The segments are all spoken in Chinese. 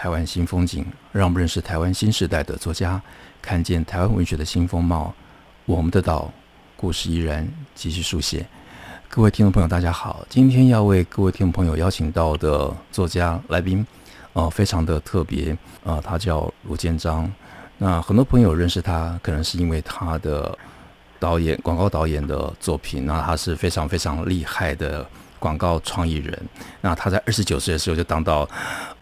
台湾新风景，让我们认识台湾新时代的作家，看见台湾文学的新风貌。我们的岛，故事依然继续书写。各位听众朋友，大家好，今天要为各位听众朋友邀请到的作家来宾，呃，非常的特别，呃，他叫卢建章。那很多朋友认识他，可能是因为他的导演、广告导演的作品，那他是非常非常厉害的。广告创意人，那他在二十九岁的时候就当到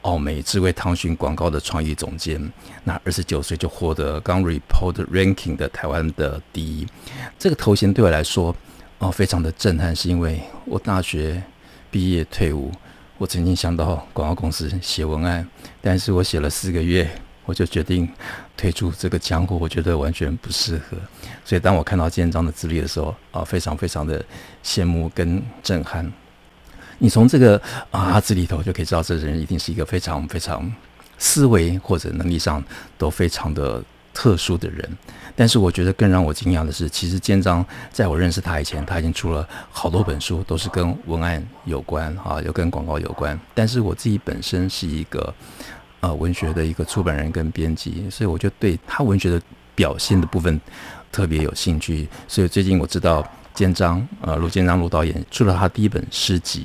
奥美智慧汤讯广告的创意总监，那二十九岁就获得刚 report ranking 的台湾的第一，这个头衔对我来说哦非常的震撼，是因为我大学毕业退伍，我曾经想到广告公司写文案，但是我写了四个月，我就决定退出这个江湖，我觉得完全不适合，所以当我看到建彰的资历的时候啊，非常非常的羡慕跟震撼。你从这个啊字里头就可以知道，这人一定是一个非常非常思维或者能力上都非常的特殊的人。但是我觉得更让我惊讶的是，其实建章在我认识他以前，他已经出了好多本书，都是跟文案有关啊，又跟广告有关。但是我自己本身是一个呃文学的一个出版人跟编辑，所以我就对他文学的表现的部分特别有兴趣。所以最近我知道。建章，呃，卢建章卢导演出了他第一本诗集，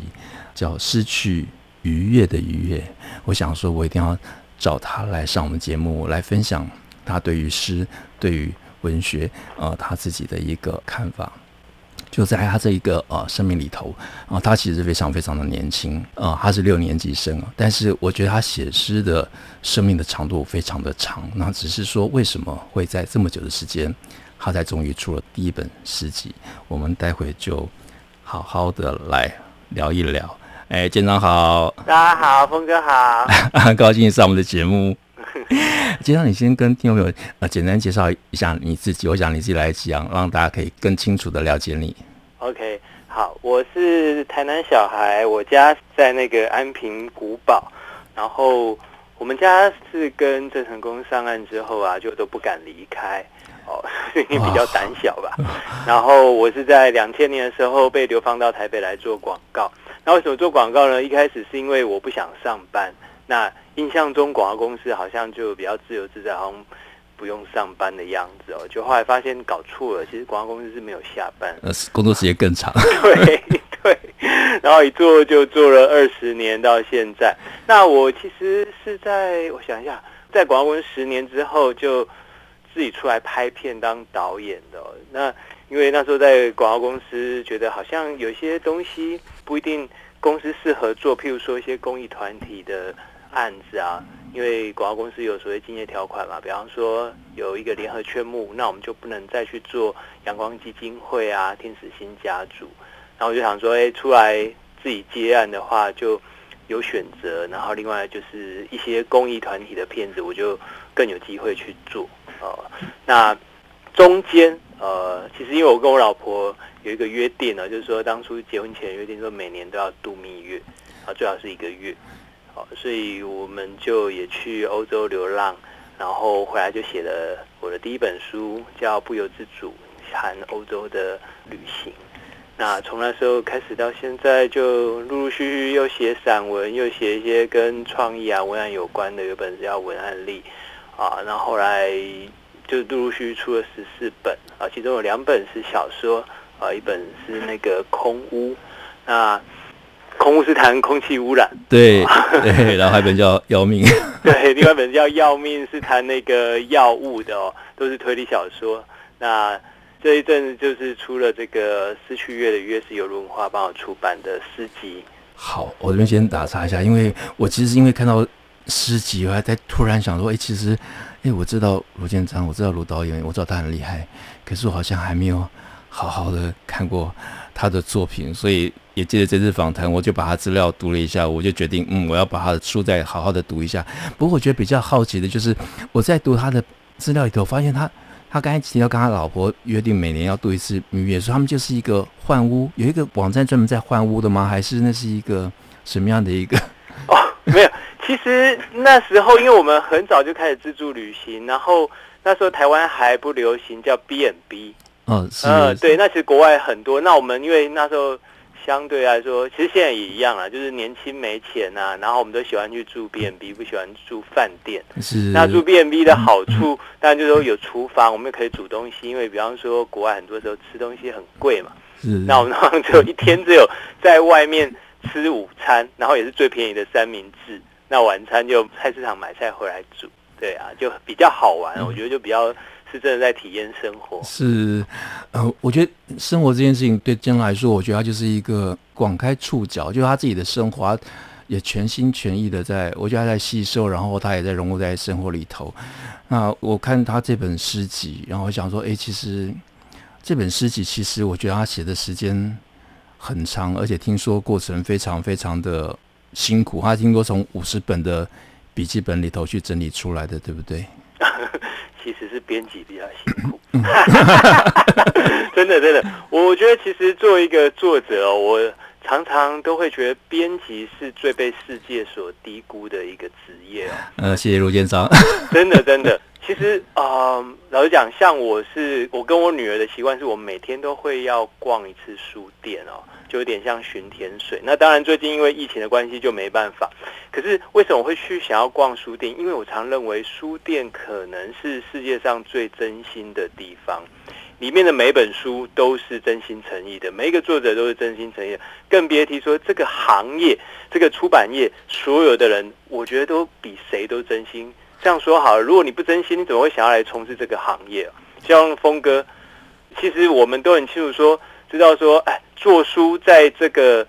叫《失去愉悦的愉悦》。我想说，我一定要找他来上我们节目，来分享他对于诗、对于文学，呃，他自己的一个看法。就在他这一个呃生命里头，啊、呃，他其实非常非常的年轻，啊、呃，他是六年级生啊，但是我觉得他写诗的生命的长度非常的长。那只是说，为什么会在这么久的时间？他才终于出了第一本诗集，我们待会就好好的来聊一聊。哎，建彰好，大家好，峰哥好，很 高兴上我们的节目。建彰，你先跟听众朋友呃简单介绍一下你自己，我想你自己来讲，让大家可以更清楚的了解你。OK，好，我是台南小孩，我家在那个安平古堡，然后我们家是跟郑成功上岸之后啊，就都不敢离开。哦，因为比较胆小吧。然后我是在两千年的时候被流放到台北来做广告。那为什么做广告呢？一开始是因为我不想上班。那印象中广告公司好像就比较自由自在，好像不用上班的样子哦。就后来发现搞错了，其实广告公司是没有下班，呃，工作时间更长。对对。然后一做就做了二十年到现在。那我其实是在我想一下，在广告公司十年之后就。自己出来拍片当导演的，那因为那时候在广告公司，觉得好像有些东西不一定公司适合做，譬如说一些公益团体的案子啊，因为广告公司有所谓竞业条款嘛，比方说有一个联合圈募，那我们就不能再去做阳光基金会啊、天使星家族，然后我就想说，哎，出来自己接案的话就有选择，然后另外就是一些公益团体的片子，我就更有机会去做。哦，那中间呃，其实因为我跟我老婆有一个约定呢，就是说当初结婚前约定说每年都要度蜜月，啊，最好是一个月，好，所以我们就也去欧洲流浪，然后回来就写了我的第一本书，叫《不由自主谈欧洲的旅行》。那从那时候开始到现在，就陆陆续续又写散文，又写一些跟创意啊、文案有关的，有本是叫《文案力》。啊，那后，后来就陆陆续续出了十四本啊，其中有两本是小说啊，一本是那个《空屋》，那《空屋》是谈空气污染，对对，然后还有一本叫《要命》，对，另外一本叫《要命》是谈那个药物的哦，都是推理小说。那这一阵子就是出了这个《失去月的月》，是由文化帮我出版的诗集。好，我这边先打岔一下，因为我其实因为看到。诗集，我还在突然想说，哎，其实，哎，我知道卢建章，我知道卢导演，我知道他很厉害，可是我好像还没有好好的看过他的作品，所以也借着这次访谈，我就把他资料读了一下，我就决定，嗯，我要把他的书再好好的读一下。不过我觉得比较好奇的就是，我在读他的资料里头，发现他他刚才提到跟他老婆约定每年要度一次蜜月，说他们就是一个换屋，有一个网站专门在换屋的吗？还是那是一个什么样的一个？哦，没有，其实那时候因为我们很早就开始自助旅行，然后那时候台湾还不流行叫 B&B。嗯，是，呃，对，那其实国外很多。那我们因为那时候相对来说，其实现在也一样啊，就是年轻没钱啊，然后我们都喜欢去住 B&B，不喜欢住饭店。是。那住 B&B 的好处，当然就是说有厨房，我们也可以煮东西。因为比方说国外很多时候吃东西很贵嘛。是。那我们好像只有一天只有在外面吃午餐，然后也是最便宜的三明治。那晚餐就菜市场买菜回来煮。对啊，就比较好玩。我觉得就比较。是真的在体验生活。是，呃，我觉得生活这件事情对姜来说，我觉得他就是一个广开触角，就是他自己的生活也全心全意的在，我觉得他在吸收，然后他也在融入在生活里头。那我看他这本诗集，然后我想说，哎，其实这本诗集其实我觉得他写的时间很长，而且听说过程非常非常的辛苦。他听说从五十本的笔记本里头去整理出来的，对不对？其实是编辑比较辛苦，真的真的，我觉得其实作为一个作者哦，我常常都会觉得编辑是最被世界所低估的一个职业哦。呃，谢谢卢建章，真的真的，其实啊、呃，老实讲，像我是我跟我女儿的习惯是，我每天都会要逛一次书店哦。就有点像巡田水，那当然最近因为疫情的关系就没办法。可是为什么我会去想要逛书店？因为我常认为书店可能是世界上最真心的地方，里面的每本书都是真心诚意的，每一个作者都是真心诚意的，更别提说这个行业、这个出版业所有的人，我觉得都比谁都真心。这样说好了，如果你不真心，你怎么会想要来从事这个行业啊？像峰哥，其实我们都很清楚说。知道说，哎，做书在这个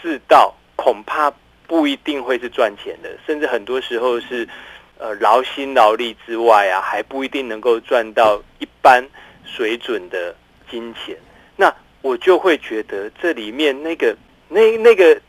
世道恐怕不一定会是赚钱的，甚至很多时候是，呃，劳心劳力之外啊，还不一定能够赚到一般水准的金钱。那我就会觉得这里面那个那那个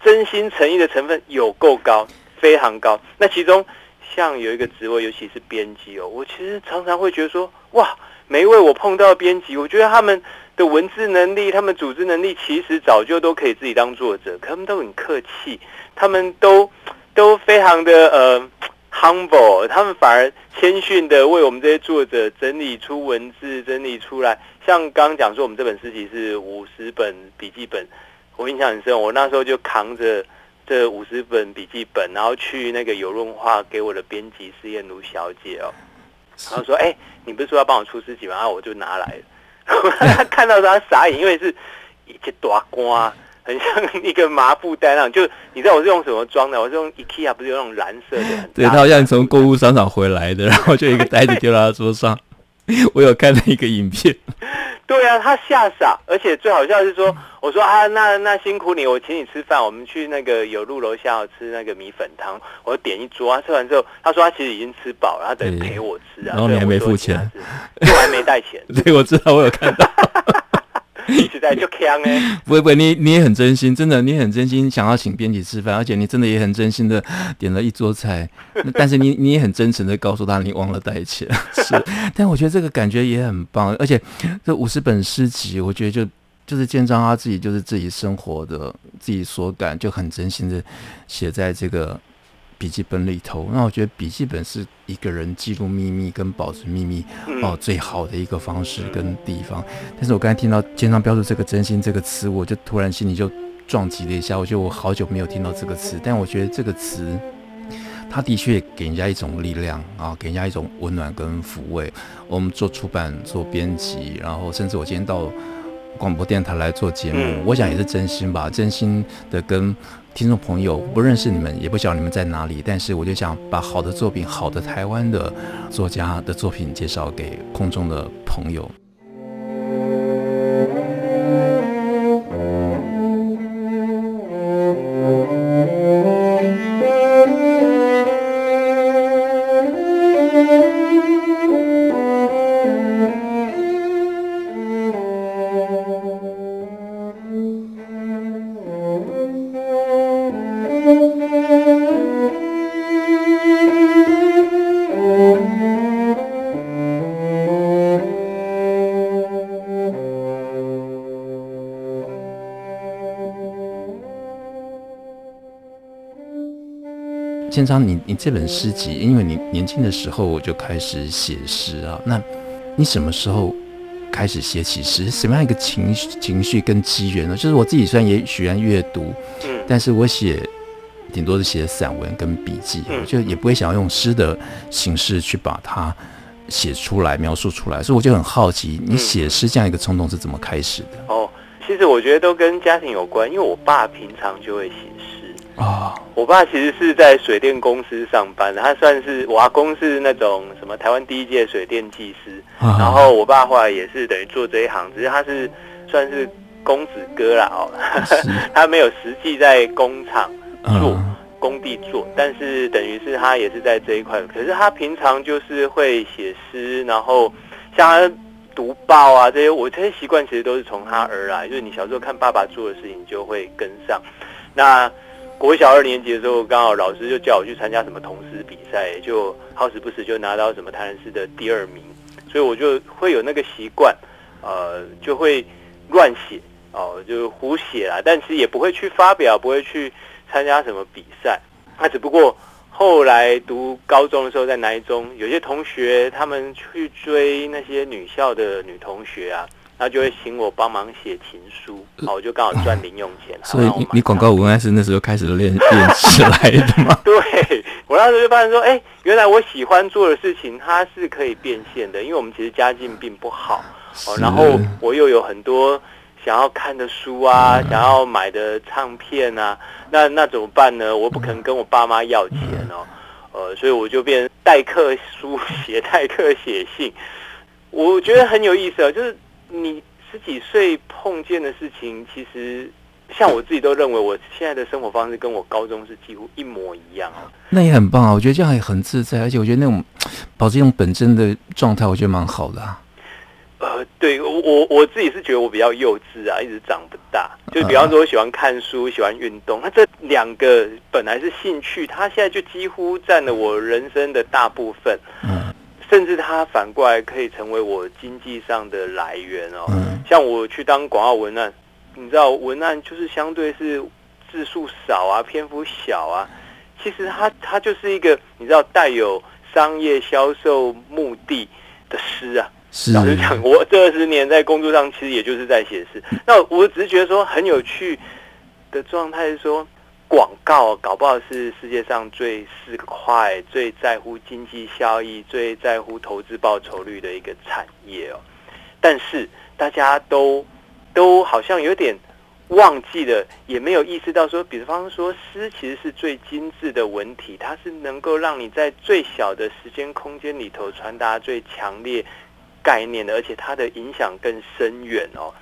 真心诚意的成分有够高，非常高。那其中像有一个职位，尤其是编辑哦，我其实常常会觉得说，哇，每一位我碰到编辑，我觉得他们。文字能力，他们组织能力，其实早就都可以自己当作者，可他们都很客气，他们都都非常的呃 humble，他们反而谦逊的为我们这些作者整理出文字，整理出来。像刚刚讲说，我们这本诗集是五十本笔记本，我印象很深，我那时候就扛着这五十本笔记本，然后去那个有润化给我的编辑施燕如小姐哦，然后说：“哎、你不是说要帮我出诗集吗？”然后我就拿来。他 看到他傻眼，因为是一些大瓜，很像一个麻布袋那种。就你知道我是用什么装的？我是用 IKEA，不是用那种蓝色的。对，他好像从购物商场回来的，然后就一个袋子丢到他桌上。我有看了一个影片。对啊，他吓傻，而且最好笑是说，我说啊，那那辛苦你，我请你吃饭，我们去那个有路楼下吃那个米粉汤，我点一桌，啊吃完之后，他说他其实已经吃饱了，他等陪我吃啊，然后你还没付钱，我还没带钱，对，我知道，我有看到。实在就锵哎！不会不会，你你也很真心，真的，你很真心想要请编辑吃饭，而且你真的也很真心的点了一桌菜，但是你你也很真诚的告诉他你忘了带钱，是。但我觉得这个感觉也很棒，而且这五十本诗集，我觉得就就是建章他自己就是自己生活的自己所感，就很真心的写在这个。笔记本里头，那我觉得笔记本是一个人记录秘密跟保存秘密哦最好的一个方式跟地方。但是我刚才听到肩上标注这个“真心”这个词，我就突然心里就撞击了一下。我觉得我好久没有听到这个词，但我觉得这个词，它的确给人家一种力量啊，给人家一种温暖跟抚慰。我们做出版、做编辑，然后甚至我今天到广播电台来做节目，我想也是真心吧，真心的跟。听众朋友，不认识你们，也不晓得你们在哪里，但是我就想把好的作品、好的台湾的作家的作品介绍给空中的朋友。建章，你你这本诗集，因为你年轻的时候我就开始写诗啊，那你什么时候开始写起诗？什么样一个情情绪跟机缘呢？就是我自己虽然也喜欢阅读，嗯，但是我写顶多是写散文跟笔记，嗯，就也不会想要用诗的形式去把它写出来、描述出来，所以我就很好奇，你写诗这样一个冲动是怎么开始的？哦，其实我觉得都跟家庭有关，因为我爸平常就会写。我爸其实是在水电公司上班的，他算是我阿公是那种什么台湾第一届水电技师，啊，然后我爸后来也是等于做这一行，只是他是算是公子哥啦哦，他没有实际在工厂做。啊工地做，但是等于是他也是在这一块。可是他平常就是会写诗，然后像他读报啊这些，我这些习惯其实都是从他而来。就是你小时候看爸爸做的事情，就会跟上。那国小二年级的时候，刚好老师就叫我去参加什么童诗比赛，就好死不死就拿到什么台南市的第二名，所以我就会有那个习惯，呃，就会乱写哦，就胡写啦。但其实也不会去发表，不会去。参加什么比赛？那只不过后来读高中的时候，在南一中有些同学他们去追那些女校的女同学啊，然后就会请我帮忙写情书，好，我就刚好赚零用钱。所以你你广告文案是那时候开始练 练起来的吗？对，我那时候就发现说，哎、欸，原来我喜欢做的事情它是可以变现的，因为我们其实家境并不好哦，然后我又有很多。想要看的书啊，想要买的唱片啊，那那怎么办呢？我不可能跟我爸妈要钱哦，呃，所以我就变代课书写，代课写信。我觉得很有意思啊，就是你十几岁碰见的事情，其实像我自己都认为，我现在的生活方式跟我高中是几乎一模一样啊。那也很棒啊，我觉得这样也很自在，而且我觉得那种保持一种本真的状态，我觉得蛮好的啊。呃，对我我我自己是觉得我比较幼稚啊，一直长不大。就比方说，我喜欢看书，喜欢运动，那这两个本来是兴趣，它现在就几乎占了我人生的大部分。嗯，甚至它反过来可以成为我经济上的来源哦。嗯，像我去当广告文案，你知道，文案就是相对是字数少啊，篇幅小啊。其实它它就是一个你知道带有商业销售目的的诗啊。老实讲，我这二十年在工作上，其实也就是在写诗。那我只是觉得说很有趣的状态是说，广告搞不好是世界上最市侩、最在乎经济效益、最在乎投资报酬率的一个产业哦。但是大家都都好像有点忘记了，也没有意识到说，比方说诗其实是最精致的文体，它是能够让你在最小的时间空间里头传达最强烈。概念的，而且它的影响更深远哦。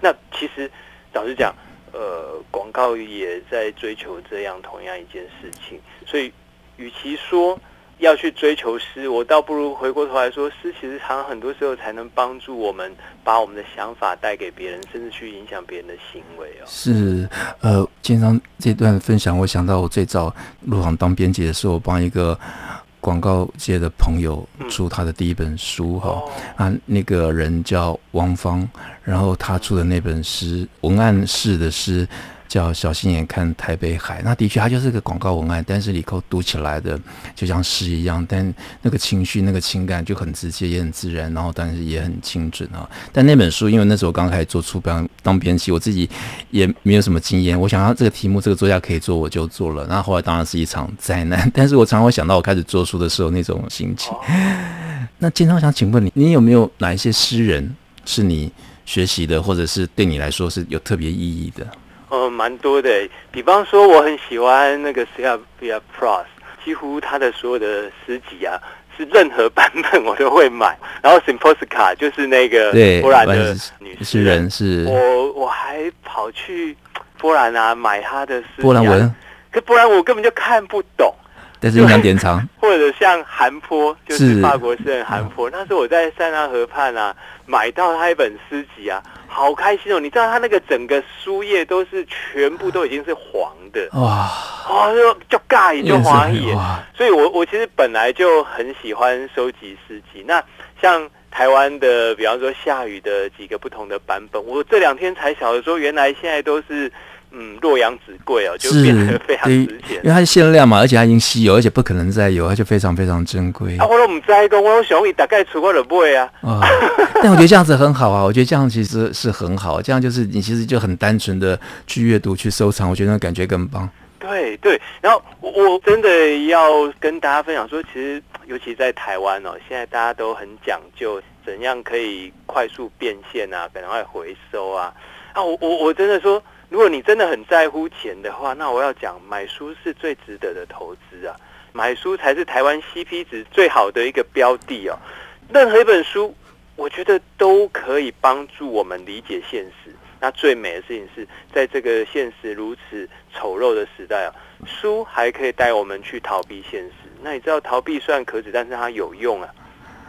那其实老实讲，呃，广告也在追求这样同样一件事情。所以，与其说要去追求诗，我倒不如回过头来说，诗其实常常很多时候才能帮助我们把我们的想法带给别人，甚至去影响别人的行为哦。是，呃，经常这段分享，我想到我最早入行当编辑的时候，帮一个。广告界的朋友出他的第一本书哈、嗯、啊，那个人叫汪芳，然后他出的那本诗文案式的诗。叫小心眼看台北海，那的确它就是个广告文案，但是里头读起来的就像诗一样，但那个情绪、那个情感就很直接，也很自然，然后但是也很精准啊。但那本书，因为那时候刚开始做出版当编辑，我自己也没有什么经验，我想要这个题目，这个作家可以做，我就做了。那后，后来当然是一场灾难，但是我常常会想到我开始做书的时候那种心情。那经常想请问你，你有没有哪一些诗人是你学习的，或者是对你来说是有特别意义的？呃，蛮多的。比方说，我很喜欢那个 Sylvia Plath，几乎他的所有的诗集啊，是任何版本我都会买。然后 Simposica 就是那个波兰的女诗人，是我我还跑去波兰啊买他的诗啊，波兰文，可波兰我根本就看不懂。但是想典藏，或者像韩坡，就是法国诗人韩坡，那是我在塞纳河畔啊买到他一本诗集啊。好开心哦！你知道他那个整个书页都是全部都已经是黄的哇！哦，就就盖就黄眼，所以我我其实本来就很喜欢收集诗集。那像台湾的，比方说下雨的几个不同的版本。我这两天才晓得说，原来现在都是。嗯，洛阳纸贵哦，就变得非常值钱，因为它是限量嘛，而且它已经稀有，而且不可能再有，它就非常非常珍贵。啊，我都不知道，我想你大概出过了不会啊？啊，但我觉得这样子很好啊，我觉得这样其实是很好，这样就是你其实就很单纯的去阅读、去收藏，我觉得那感觉更棒。对对，然后我真的要跟大家分享说，其实尤其在台湾哦，现在大家都很讲究怎样可以快速变现啊，赶快回收啊。啊，我我我真的说。如果你真的很在乎钱的话，那我要讲买书是最值得的投资啊！买书才是台湾 CP 值最好的一个标的哦。任何一本书，我觉得都可以帮助我们理解现实。那最美的事情是在这个现实如此丑陋的时代啊，书还可以带我们去逃避现实。那你知道逃避虽然可耻，但是它有用啊。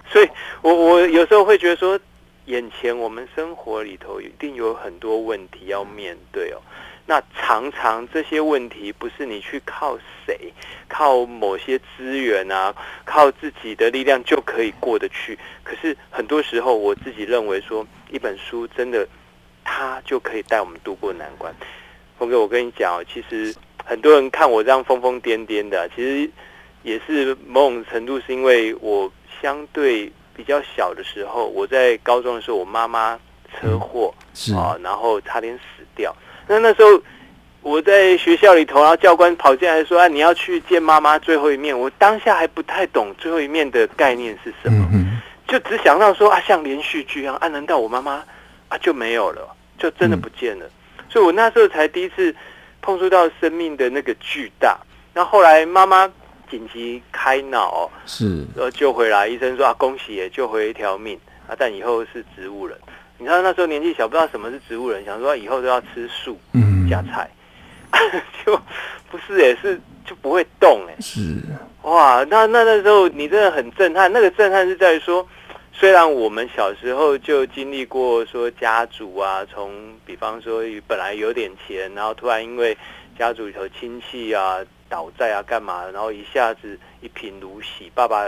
所以我我有时候会觉得说。眼前我们生活里头一定有很多问题要面对哦，那常常这些问题不是你去靠谁、靠某些资源啊、靠自己的力量就可以过得去。可是很多时候，我自己认为说，一本书真的，它就可以带我们度过难关。峰哥，我跟你讲哦，其实很多人看我这样疯疯癫癫的，其实也是某种程度是因为我相对。比较小的时候，我在高中的时候，我妈妈车祸、嗯、是啊，然后差点死掉。那那时候我在学校里头，然后教官跑进来说：“啊，你要去见妈妈最后一面。”我当下还不太懂最后一面的概念是什么，嗯、就只想到说啊，像连续剧一样，啊，难道我妈妈啊就没有了，就真的不见了？嗯、所以我那时候才第一次碰触到生命的那个巨大。那后，后来妈妈。紧急开脑是，呃，救回来。医生说啊，恭喜也救回一条命啊！但以后是植物人。你知道那时候年纪小，不知道什么是植物人，想说以后都要吃素，嗯，加菜，就不是也是就不会动哎。是哇，那那那时候你真的很震撼。那个震撼是在于说，虽然我们小时候就经历过说家族啊，从比方说本来有点钱，然后突然因为家族里头亲戚啊。倒债啊，干嘛？然后一下子一贫如洗，爸爸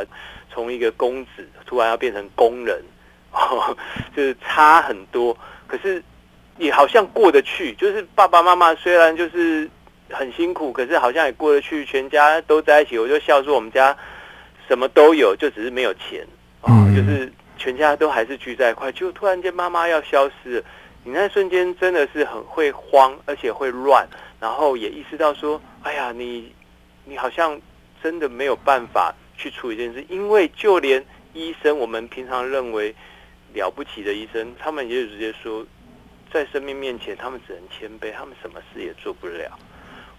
从一个公子突然要变成工人，哦，就是差很多。可是也好像过得去，就是爸爸妈妈虽然就是很辛苦，可是好像也过得去，全家都在一起。我就笑说我们家什么都有，就只是没有钱啊，哦，就是全家都还是聚在一块。就突然间妈妈要消失了，你那瞬间真的是很会慌，而且会乱。然后也意识到说，哎呀，你你好像真的没有办法去处理这件事，因为就连医生，我们平常认为了不起的医生，他们也就直接说，在生命面前，他们只能谦卑，他们什么事也做不了。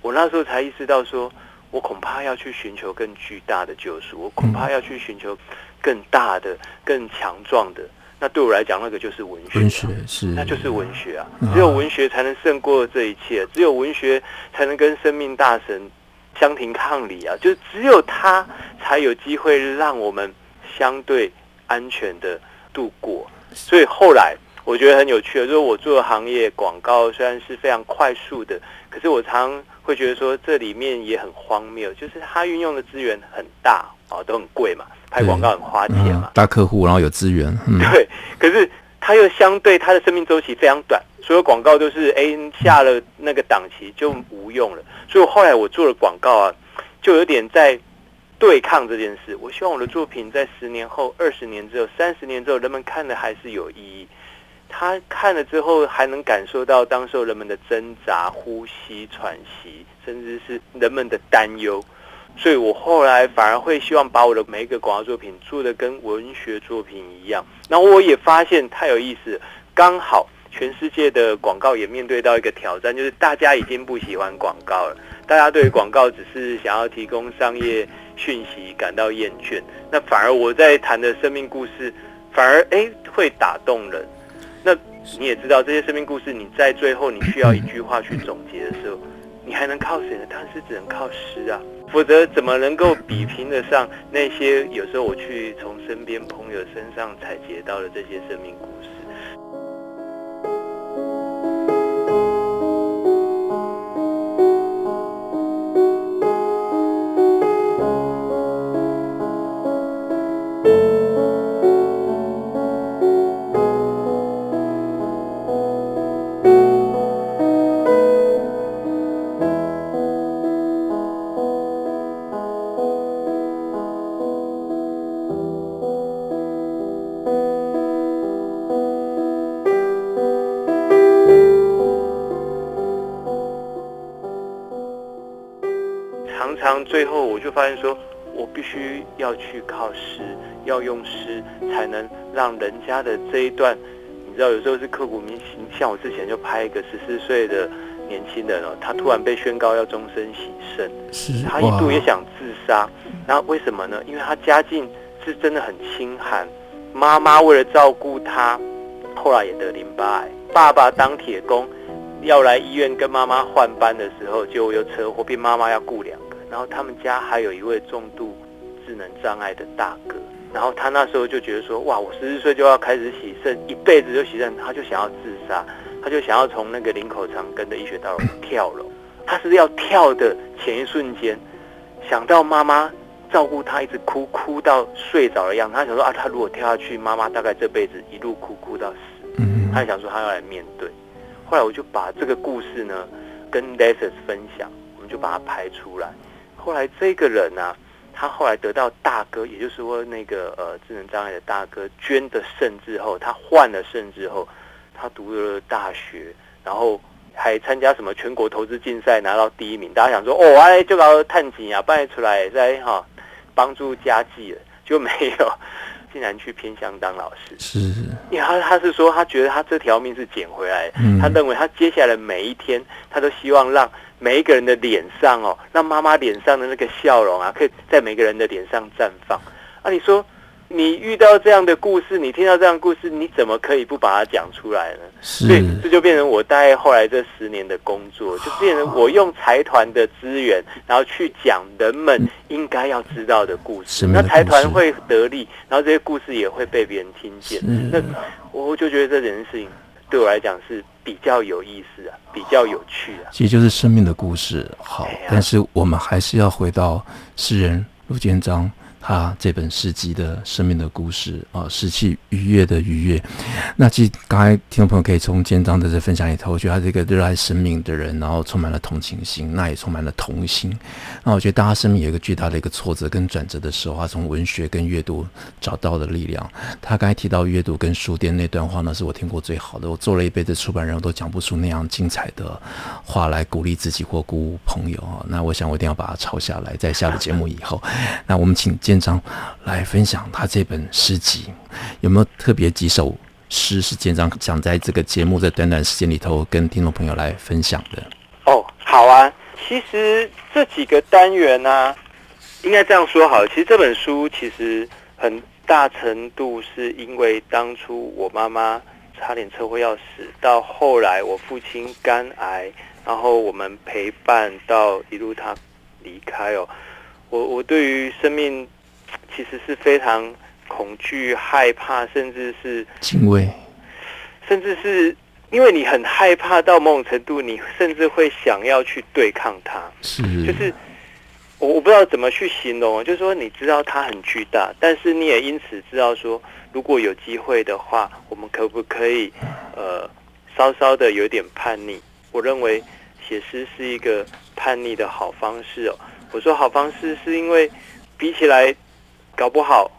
我那时候才意识到说，我恐怕要去寻求更巨大的救赎，我恐怕要去寻求更大的、更强壮的。那对我来讲，那个就是文学，文学是，那就是文学啊！只有文学才能胜过这一切，只有文学才能跟生命大神相庭抗礼啊！就只有他才有机会让我们相对安全的度过。所以后来我觉得很有趣的，就是我做的行业广告虽然是非常快速的，可是我常会觉得说这里面也很荒谬，就是它运用的资源很大啊，都很贵嘛。拍广告很花钱嘛，嗯，大客户，然后有资源，嗯，对。可是它又相对它的生命周期非常短，所有广告都是哎下了那个档期就无用了。所以后来我做了广告啊，就有点在对抗这件事。我希望我的作品在十年后、二十年之后、三十年之后，人们看的还是有意义。他看了之后还能感受到当时候人们的挣扎、呼吸、喘息，甚至是人们的担忧。所以我后来反而会希望把我的每一个广告作品做得跟文学作品一样。然后我也发现太有意思，刚好全世界的广告也面对到一个挑战，就是大家已经不喜欢广告了，大家对广告只是想要提供商业讯息感到厌倦。那反而我在谈的生命故事，反而诶会打动人。那你也知道，这些生命故事，你在最后你需要一句话去总结的时候，你还能靠谁呢？当然是只能靠诗啊。否则怎么能够比拼得上那些有时候我去从身边朋友身上采集到的这些生命故事？常常最后我就发现说，我必须要去靠诗，要用诗才能让人家的这一段，你知道有时候是刻骨铭心。像我之前就拍一个十四岁的年轻人哦，他突然被宣告要终身洗肾，他一度也想自杀。然后为什么呢？因为他家境是真的很清寒，妈妈为了照顾他，后来也得淋巴癌，爸爸当铁工。要来医院跟妈妈换班的时候，就有车祸，变妈妈要顾两个。然后他们家还有一位重度智能障碍的大哥。然后他那时候就觉得说，哇，我十四岁就要开始洗肾，一辈子就洗肾，他就想要自杀，他就想要从那个林口长庚的医学大楼跳楼。他是要跳的前一瞬间，想到妈妈照顾他，一直哭哭到睡着的样子，他想说啊，他如果跳下去，妈妈大概这辈子一路哭哭到死。他想说他要来面对。后来我就把这个故事呢跟 Lexus 分享，我们就把它拍出来。后来这个人呢、啊，他后来得到大哥，也就是说那个呃智能障碍的大哥捐的肾之后，他换了肾之后，他读了大学，然后还参加什么全国投资竞赛拿到第一名。大家想说哦，哎就搞探景啊，办出来在哈帮助家计了，就没有。竟然去偏乡当老师，是，因为他他是说，他觉得他这条命是捡回来的，嗯，他认为他接下来的每一天，他都希望让每一个人的脸上哦，让妈妈脸上的那个笑容啊，可以在每个人的脸上绽放。啊，你说。你遇到这样的故事，你听到这样的故事，你怎么可以不把它讲出来呢？是，所以这就变成我大概后来这十年的工作，就变成我用财团的资源，然后去讲人们应该要知道的故事。那财团会得利，然后这些故事也会被别人听见。那我就觉得这件事情对我来讲是比较有意思啊，比较有趣啊。其实就是生命的故事。好，但是我们还是要回到诗人陆建章。他这本诗集的生命的故事啊，拾起愉悦的愉悦。那其实刚才听众朋友可以从建章的这分享里头，我觉得他是一个热爱生命的人，然后充满了同情心，那也充满了童心。那我觉得大家生命有一个巨大的一个挫折跟转折的时候，他从文学跟阅读找到的力量。他刚才提到阅读跟书店那段话呢，是我听过最好的。我做了一辈子出版人，我都讲不出那样精彩的话来鼓励自己或鼓舞朋友啊。那我想我一定要把它抄下来，在下了节目以后，那我们请。建章来分享他这本诗集，有没有特别几首诗是建章想在这个节目的短短时间里头跟听众朋友来分享的？哦，好啊，其实这几个单元呢、应该这样说好。其实这本书其实很大程度是因为当初我妈妈差点车祸要死，到后来我父亲肝癌，然后我们陪伴到一路他离开哦，我我对于生命。其实是非常恐惧、害怕，甚至是敬畏，甚至是因为你很害怕到某种程度，你甚至会想要去对抗它。是，就是我我不知道怎么去形容，就是说你知道它很巨大，但是你也因此知道说，如果有机会的话，我们可不可以呃稍稍的有点叛逆？我认为写诗是一个叛逆的好方式哦。我说好方式是因为比起来。搞不好，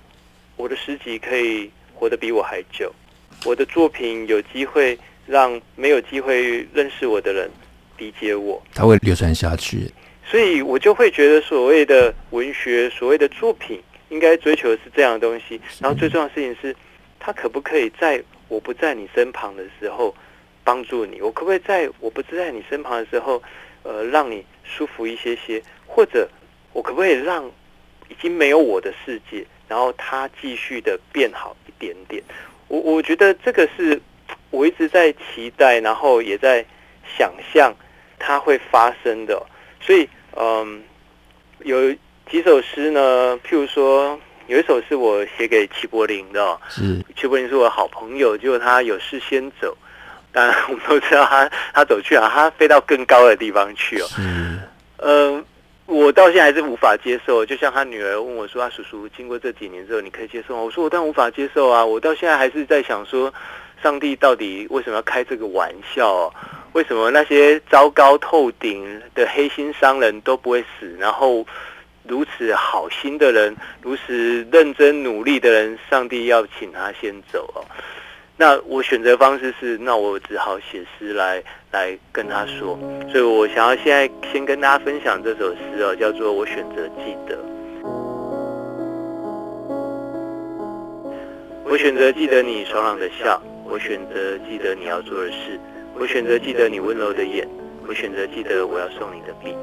我的诗集可以活得比我还久。我的作品有机会让没有机会认识我的人理解我，它会流传下去。所以我就会觉得，所谓的文学，所谓的作品，应该追求的是这样的东西。然后最重要的事情是，它可不可以在我不在你身旁的时候帮助你？我可不可以在我不在你身旁的时候，呃，让你舒服一些些？或者我可不可以让？已经没有我的世界，然后它继续的变好一点点。我我觉得这个是我一直在期待，然后也在想象它会发生的。所以，嗯，有几首诗呢？譬如说，有一首是我写给齐柏林的，是齐柏林是我的好朋友，结果他有事先走。当然，我们都知道他他走去啊，他飞到更高的地方去哦。嗯。我到现在还是无法接受，就像他女儿问我说：“啊，叔叔，经过这几年之后，你可以接受吗？”我说：“我当然无法接受啊！我到现在还是在想说，上帝到底为什么要开这个玩笑？为什么那些糟糕透顶的黑心商人都不会死，然后如此好心的人，如此认真努力的人，上帝要请他先走哦？”那我选择方式是，那我只好写诗来来跟他说。所以我想要现在先跟大家分享这首诗哦，叫做《我选择记得》。我选择记得你爽朗的笑，我选择记得你要做的事，我选择记得你温柔的眼，我选择记得我要送你的笔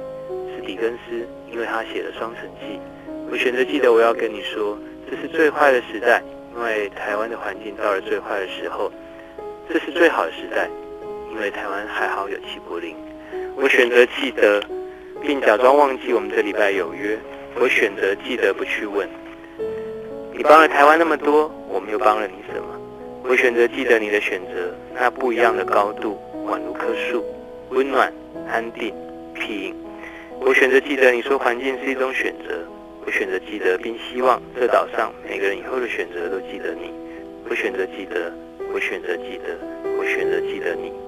是狄更斯，因为他写了《双城记》。我选择记得我要跟你说，这是最坏的时代，因为台湾的环境到了最坏的时候；这是最好的时代，因为台湾还好有七柏林。我选择记得，并假装忘记我们这礼拜有约。我选择记得不去问。你帮了台湾那么多，我们又帮了你什么？我选择记得你的选择，那不一样的高度，宛如棵树，温暖、安定、庇荫。我选择记得你说环境是一种选择，我选择记得并希望这岛上每个人以后的选择都记得你。我选择记得，我选择记得，我选择记得你。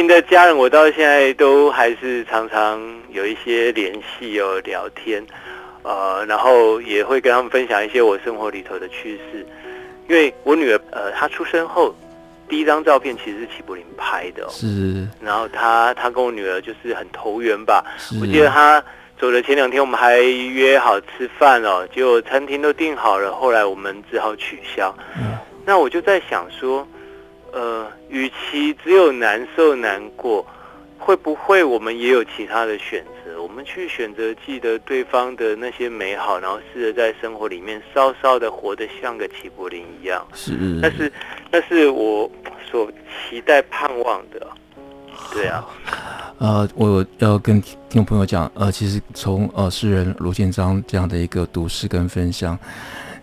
林的家人，我到现在都还是常常有一些联系，哦聊天，呃，然后也会跟他们分享一些我生活里头的趣事。因为我女儿，呃，她出生后第一张照片其实是齐柏林拍的，是。然后她她跟我女儿就是很投缘吧。我记得她走的前两天，我们还约好吃饭哦，结果餐厅都订好了，后来我们只好取消。嗯。那我就在想说。呃，与其只有难受难过，会不会我们也有其他的选择？我们去选择记得对方的那些美好，然后试着在生活里面稍稍的活得像个齐柏林一样。是，但是那是我所期待盼望的。对啊，呃，我要跟听众朋友讲，呃，其实从呃诗人罗建章这样的一个读诗跟分享，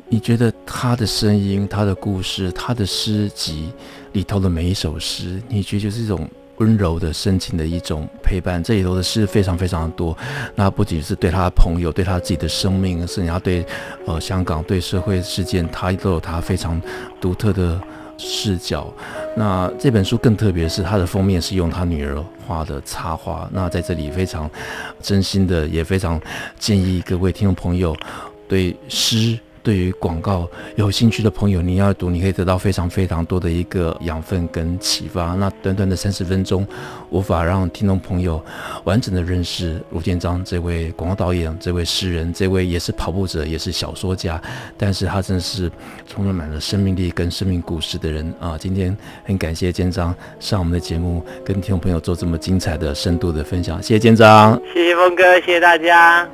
你觉得他的声音、他的故事、他的诗集。里头的每一首诗，你觉得就是一种温柔的深情的一种陪伴。这里头的诗非常非常的多，那不仅是对他的朋友，对他自己的生命，甚至他对呃香港对社会事件，他都有他非常独特的视角。那这本书更特别是，它的封面是用他女儿画的插画。那在这里非常真心的，也非常建议各位听众朋友对诗。对于广告有兴趣的朋友，你要读，你可以得到非常非常多的一个养分跟启发。那短短的三十分钟，无法让听众朋友完整的认识卢建章这位广告导演、这位诗人、这位也是跑步者、也是小说家，但是他真的是充满了生命力跟生命故事的人啊！今天很感谢建章上我们的节目，跟听众朋友做这么精彩的深度的分享，谢谢建章，谢谢峰哥，谢谢大家。